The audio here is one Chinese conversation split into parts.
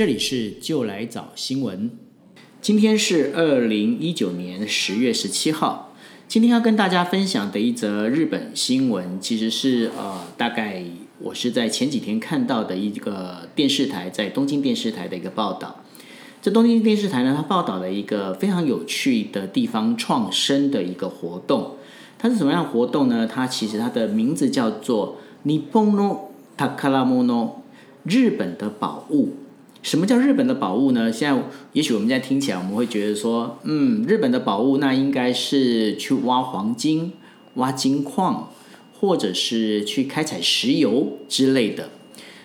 这里是就来早新闻。今天是二零一九年十月十七号。今天要跟大家分享的一则日本新闻，其实是呃，大概我是在前几天看到的一个电视台在东京电视台的一个报道。这东京电视台呢，它报道了一个非常有趣的地方创生的一个活动。它是什么样的活动呢？它其实它的名字叫做 nippono takamono 日本的宝物。什么叫日本的宝物呢？现在也许我们在听起来，我们会觉得说，嗯，日本的宝物那应该是去挖黄金、挖金矿，或者是去开采石油之类的。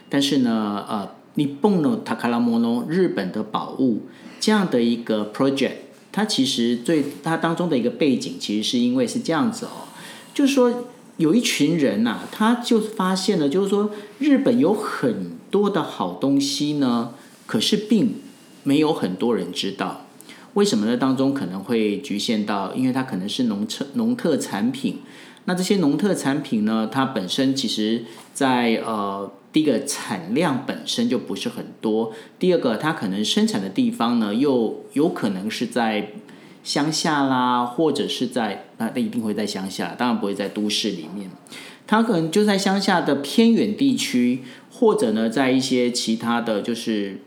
但是呢，呃，Nippon no Takaramono，日本的宝物这样的一个 project，它其实最它当中的一个背景，其实是因为是这样子哦，就是说有一群人呐，他就发现了，就是说日本有很多的好东西呢。可是并没有很多人知道，为什么呢？当中可能会局限到，因为它可能是农特农特产品。那这些农特产品呢，它本身其实，在呃第一个产量本身就不是很多，第二个它可能生产的地方呢，又有可能是在乡下啦，或者是在那那一定会在乡下，当然不会在都市里面。它可能就在乡下的偏远地区，或者呢，在一些其他的就是。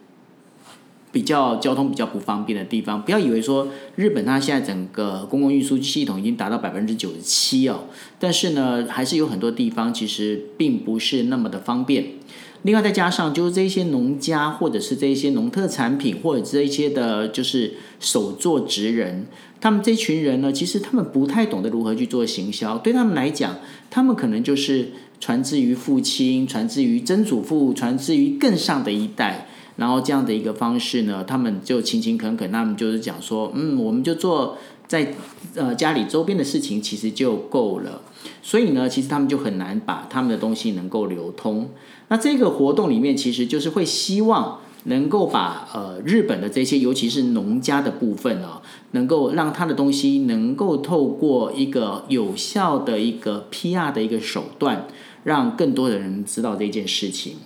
比较交通比较不方便的地方，不要以为说日本它现在整个公共运输系统已经达到百分之九十七哦，但是呢，还是有很多地方其实并不是那么的方便。另外再加上就是这些农家或者是这些农特产品或者这一些的，就是手作职人，他们这群人呢，其实他们不太懂得如何去做行销，对他们来讲，他们可能就是传自于父亲，传自于曾祖父，传自于更上的一代。然后这样的一个方式呢，他们就勤勤恳恳，他们就是讲说，嗯，我们就做在呃家里周边的事情，其实就够了。所以呢，其实他们就很难把他们的东西能够流通。那这个活动里面，其实就是会希望能够把呃日本的这些，尤其是农家的部分呢，能够让他的东西能够透过一个有效的一个 PR 的一个手段，让更多的人知道这件事情。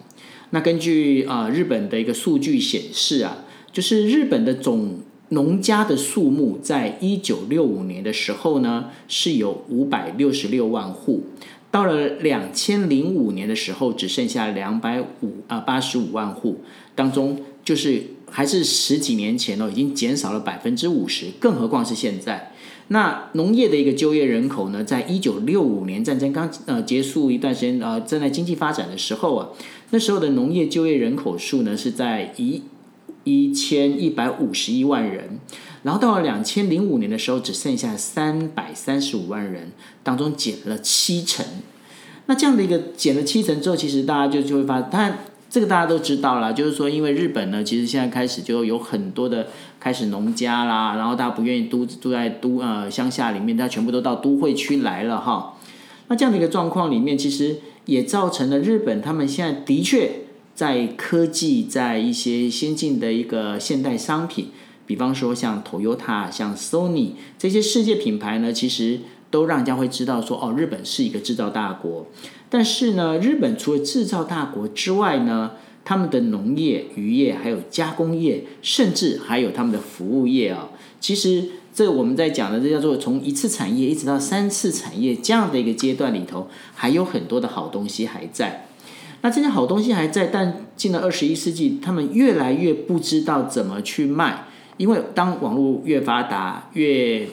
那根据啊日本的一个数据显示啊，就是日本的总农家的数目，在一九六五年的时候呢，是有五百六十六万户，到了两千零五年的时候，只剩下两百五啊八十五万户，当中就是还是十几年前哦，已经减少了百分之五十，更何况是现在。那农业的一个就业人口呢，在一九六五年战争刚呃结束一段时间呃正在经济发展的时候啊。那时候的农业就业人口数呢是在一一千一百五十一万人，然后到了两千零五年的时候只剩下三百三十五万人，当中减了七成。那这样的一个减了七成之后，其实大家就就会发，当然这个大家都知道了，就是说因为日本呢，其实现在开始就有很多的开始农家啦，然后大家不愿意都住在都呃乡下里面，大家全部都到都会区来了哈。那这样的一个状况里面，其实。也造成了日本，他们现在的确在科技，在一些先进的一个现代商品，比方说像 Toyota、像 Sony 这些世界品牌呢，其实都让人家会知道说，哦，日本是一个制造大国。但是呢，日本除了制造大国之外呢，他们的农业、渔业，还有加工业，甚至还有他们的服务业啊，其实。这我们在讲的，这叫做从一次产业一直到三次产业这样的一个阶段里头，还有很多的好东西还在。那这些好东西还在，但进了二十一世纪，他们越来越不知道怎么去卖，因为当网络越发达，越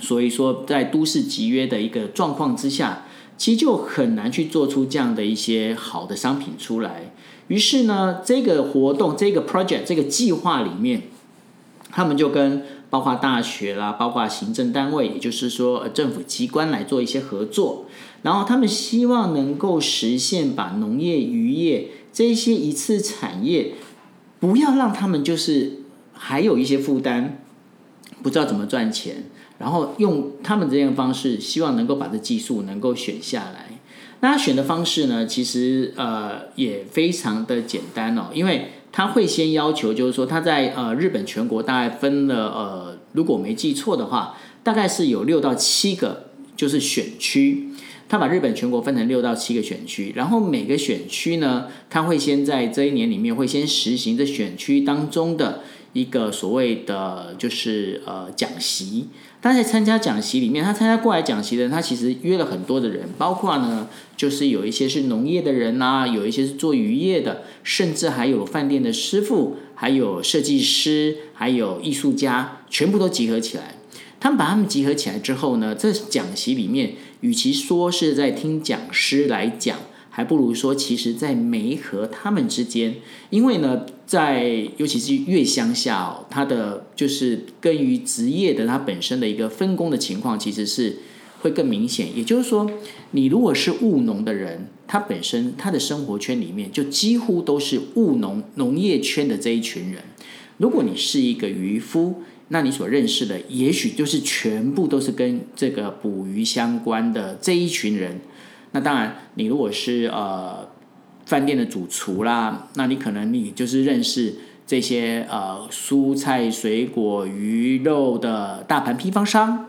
所以说在都市集约的一个状况之下，其实就很难去做出这样的一些好的商品出来。于是呢，这个活动、这个 project、这个计划里面，他们就跟包括大学啦，包括行政单位，也就是说政府机关来做一些合作，然后他们希望能够实现把农业、渔业这些一次产业，不要让他们就是还有一些负担，不知道怎么赚钱，然后用他们这样的方式，希望能够把这技术能够选下来。那选的方式呢，其实呃也非常的简单哦，因为。他会先要求，就是说他在呃日本全国大概分了呃，如果没记错的话，大概是有六到七个就是选区。他把日本全国分成六到七个选区，然后每个选区呢，他会先在这一年里面会先实行这选区当中的一个所谓的就是呃讲习。他在参加讲习里面，他参加过来讲习的人，他其实约了很多的人，包括呢，就是有一些是农业的人呐，有一些是做渔业的，甚至还有饭店的师傅，还有设计师，还有艺术家，全部都集合起来。他们把他们集合起来之后呢，这讲习里面，与其说是在听讲师来讲。还不如说，其实，在梅和他们之间，因为呢，在尤其是越乡下哦，它的就是跟于职业的，它本身的一个分工的情况，其实是会更明显。也就是说，你如果是务农的人，他本身他的生活圈里面就几乎都是务农农业圈的这一群人。如果你是一个渔夫，那你所认识的，也许就是全部都是跟这个捕鱼相关的这一群人。那当然，你如果是呃饭店的主厨啦，那你可能你就是认识这些呃蔬菜、水果、鱼肉的大盘批发商。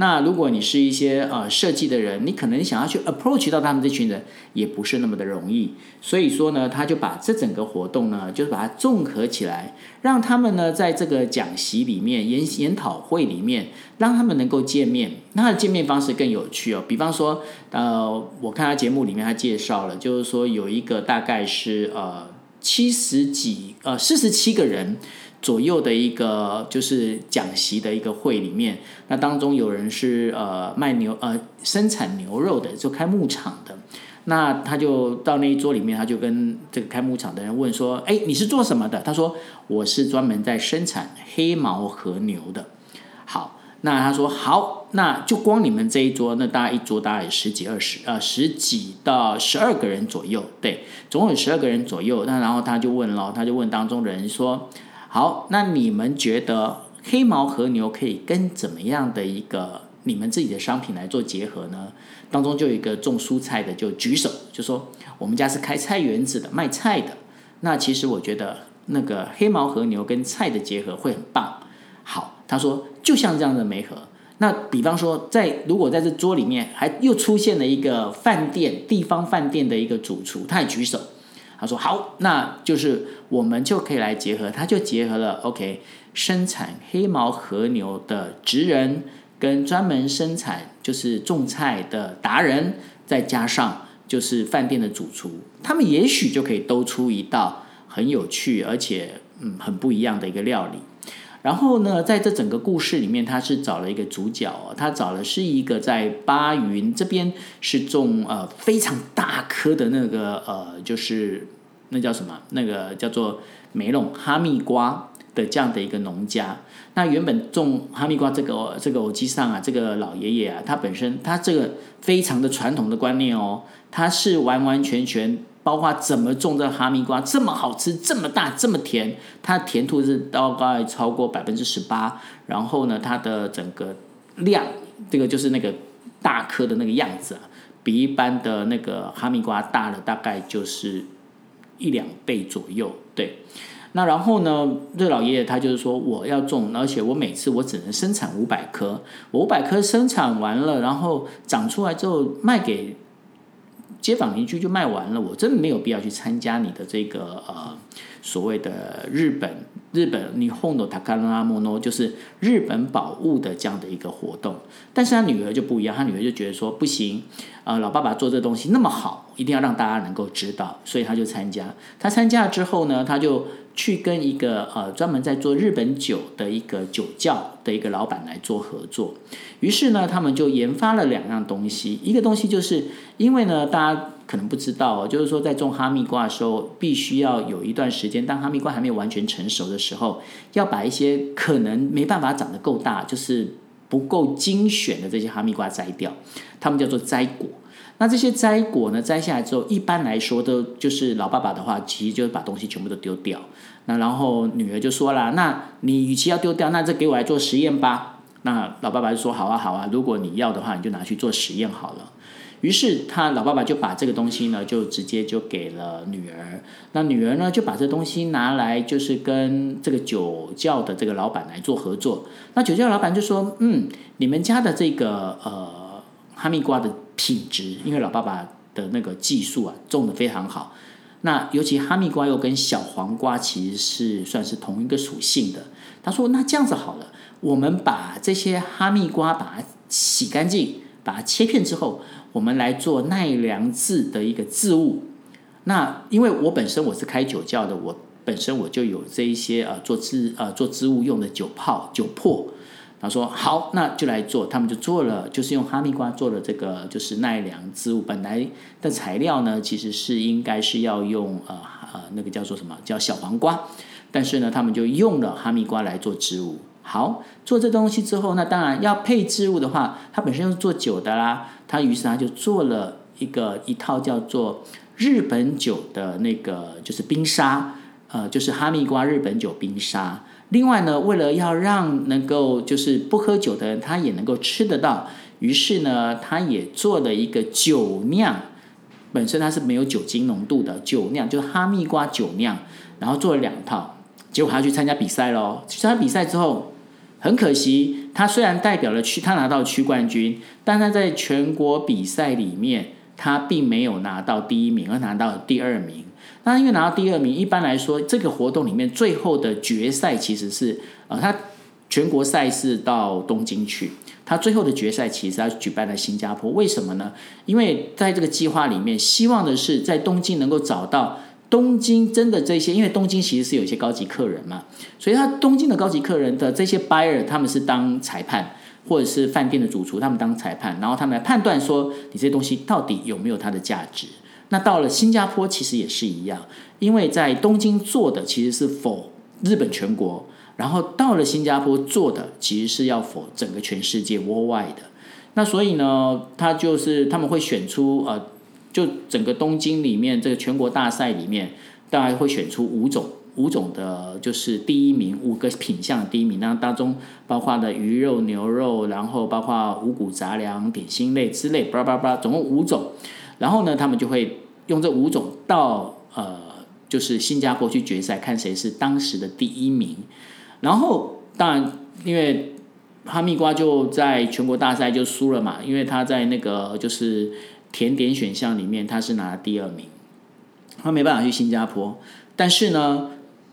那如果你是一些呃设计的人，你可能想要去 approach 到他们这群人，也不是那么的容易。所以说呢，他就把这整个活动呢，就是把它综合起来，让他们呢在这个讲席里面、研研讨会里面，让他们能够见面。那他的见面方式更有趣哦。比方说，呃，我看他节目里面他介绍了，就是说有一个大概是呃七十几呃四十七个人。左右的一个就是讲席的一个会里面，那当中有人是呃卖牛呃生产牛肉的，就开牧场的，那他就到那一桌里面，他就跟这个开牧场的人问说：“哎，你是做什么的？”他说：“我是专门在生产黑毛和牛的。”好，那他说：“好，那就光你们这一桌，那大家一桌大概十几二十呃十几到十二个人左右，对，总共有十二个人左右。那然后他就问了，他就问当中的人说。好，那你们觉得黑毛和牛可以跟怎么样的一个你们自己的商品来做结合呢？当中就有一个种蔬菜的就举手，就说我们家是开菜园子的，卖菜的。那其实我觉得那个黑毛和牛跟菜的结合会很棒。好，他说就像这样的媒合。那比方说，在如果在这桌里面还又出现了一个饭店地方饭店的一个主厨，他也举手。他说：“好，那就是我们就可以来结合，他就结合了 OK 生产黑毛和牛的职人，跟专门生产就是种菜的达人，再加上就是饭店的主厨，他们也许就可以兜出一道很有趣而且嗯很不一样的一个料理。然后呢，在这整个故事里面，他是找了一个主角，他找的是一个在巴云这边是种呃非常大颗的那个呃就是。”那叫什么？那个叫做梅隆哈密瓜的这样的一个农家。那原本种哈密瓜这个这个偶机上啊，这个老爷爷啊，他本身他这个非常的传统的观念哦，他是完完全全包括怎么种这哈密瓜这么好吃、这么大、这么甜，它甜度是大概超过百分之十八。然后呢，它的整个量，这个就是那个大颗的那个样子啊，比一般的那个哈密瓜大了大概就是。一两倍左右，对。那然后呢，这老爷爷他就是说，我要种，而且我每次我只能生产五百颗，我五百颗生产完了，然后长出来之后卖给街坊邻居就卖完了，我真的没有必要去参加你的这个呃。所谓的日本日本霓虹的塔卡拉莫诺就是日本宝物的这样的一个活动，但是他女儿就不一样，他女儿就觉得说不行，呃，老爸爸做这东西那么好，一定要让大家能够知道，所以他就参加。他参加了之后呢，他就去跟一个呃专门在做日本酒的一个酒窖的一个老板来做合作。于是呢，他们就研发了两样东西，一个东西就是因为呢，大家。可能不知道，就是说在种哈密瓜的时候，必须要有一段时间，当哈密瓜还没有完全成熟的时候，要把一些可能没办法长得够大，就是不够精选的这些哈密瓜摘掉，他们叫做摘果。那这些摘果呢，摘下来之后，一般来说都就是老爸爸的话，其实就是把东西全部都丢掉。那然后女儿就说了：“那你与其要丢掉，那这给我来做实验吧。”那老爸爸就说：“好啊，好啊，如果你要的话，你就拿去做实验好了。”于是他老爸爸就把这个东西呢，就直接就给了女儿。那女儿呢，就把这东西拿来，就是跟这个酒窖的这个老板来做合作。那酒窖老板就说：“嗯，你们家的这个呃哈密瓜的品质，因为老爸爸的那个技术啊种的非常好。那尤其哈密瓜又跟小黄瓜其实是算是同一个属性的。他说：“那这样子好了，我们把这些哈密瓜把它洗干净，把它切片之后，我们来做奈良渍的一个渍物。那因为我本身我是开酒窖的，我本身我就有这一些呃做织呃做织物用的酒泡酒粕。他说好，那就来做。他们就做了，就是用哈密瓜做了这个就是奈良织物。本来的材料呢，其实是应该是要用呃呃那个叫做什么叫小黄瓜，但是呢，他们就用了哈密瓜来做织物。好，做这东西之后，那当然要配织物的话，它本身又是做酒的啦。他于是他就做了一个一套叫做日本酒的那个就是冰沙，呃，就是哈密瓜日本酒冰沙。另外呢，为了要让能够就是不喝酒的人他也能够吃得到，于是呢，他也做了一个酒酿，本身它是没有酒精浓度的酒酿，就是哈密瓜酒酿，然后做了两套，结果他要去参加比赛喽。参加比赛之后，很可惜，他虽然代表了区，他拿到区冠军，但他在全国比赛里面，他并没有拿到第一名，而拿到第二名。那因为拿到第二名，一般来说，这个活动里面最后的决赛其实是，呃，他全国赛事到东京去，他最后的决赛其实他举办在新加坡。为什么呢？因为在这个计划里面，希望的是在东京能够找到东京真的这些，因为东京其实是有一些高级客人嘛，所以他东京的高级客人的这些 buyer 他们是当裁判，或者是饭店的主厨他们当裁判，然后他们来判断说你这些东西到底有没有它的价值。那到了新加坡其实也是一样，因为在东京做的其实是否日本全国，然后到了新加坡做的其实是要否整个全世界 worldwide 的。那所以呢，他就是他们会选出呃，就整个东京里面这个全国大赛里面，大概会选出五种五种的，就是第一名五个品相的第一名，那当中包括的鱼肉、牛肉，然后包括五谷杂粮、点心类之类，叭叭叭，总共五种。然后呢，他们就会用这五种到呃，就是新加坡去决赛，看谁是当时的第一名。然后当然，因为哈密瓜就在全国大赛就输了嘛，因为他在那个就是甜点选项里面他是拿了第二名，他没办法去新加坡。但是呢，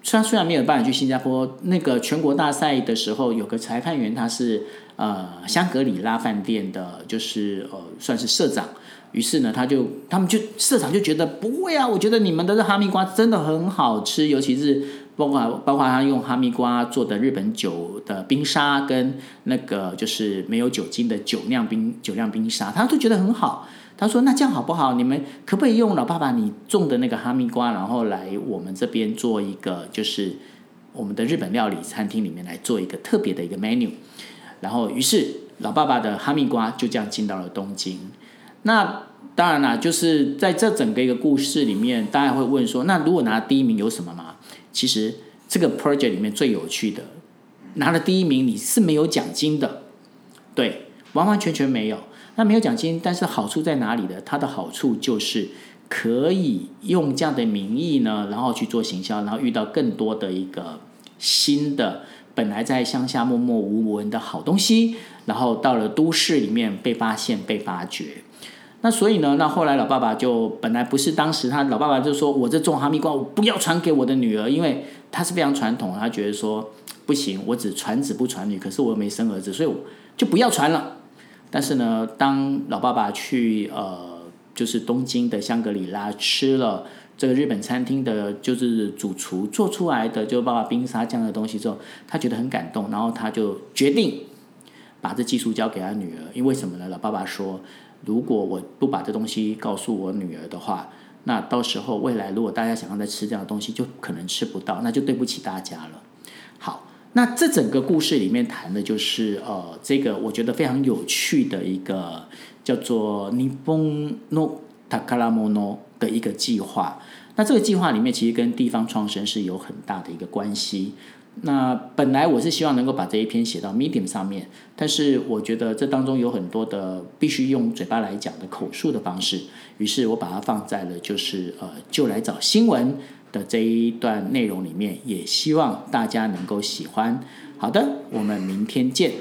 他虽然没有办法去新加坡，那个全国大赛的时候有个裁判员，他是呃香格里拉饭店的，就是呃算是社长。于是呢，他就他们就社长就觉得不会啊，我觉得你们的这哈密瓜真的很好吃，尤其是包括包括他用哈密瓜做的日本酒的冰沙，跟那个就是没有酒精的酒酿冰酒酿冰沙，他都觉得很好。他说：“那这样好不好？你们可不可以用老爸爸你种的那个哈密瓜，然后来我们这边做一个，就是我们的日本料理餐厅里面来做一个特别的一个 menu？” 然后，于是老爸爸的哈密瓜就这样进到了东京。那当然啦，就是在这整个一个故事里面，大家会问说：那如果拿第一名有什么吗？其实这个 project 里面最有趣的，拿了第一名你是没有奖金的，对，完完全全没有。那没有奖金，但是好处在哪里呢？它的好处就是可以用这样的名义呢，然后去做行销，然后遇到更多的一个新的，本来在乡下默默无闻的好东西，然后到了都市里面被发现、被发掘。那所以呢，那后来老爸爸就本来不是当时他老爸爸就说，我这种哈密瓜我不要传给我的女儿，因为他是非常传统，他觉得说不行，我只传子不传女，可是我又没生儿子，所以就不要传了。但是呢，当老爸爸去呃，就是东京的香格里拉吃了这个日本餐厅的，就是主厨做出来的就爸爸冰沙酱的东西之后，他觉得很感动，然后他就决定把这技术交给他女儿，因为什么呢？老爸爸说。如果我不把这东西告诉我女儿的话，那到时候未来如果大家想要再吃这样的东西，就可能吃不到，那就对不起大家了。那这整个故事里面谈的就是呃，这个我觉得非常有趣的一个叫做 Nippon no Takaramono 的一个计划。那这个计划里面其实跟地方创生是有很大的一个关系。那本来我是希望能够把这一篇写到 Medium 上面，但是我觉得这当中有很多的必须用嘴巴来讲的口述的方式，于是我把它放在了就是呃就来找新闻这一段内容里面，也希望大家能够喜欢。好的，我们明天见。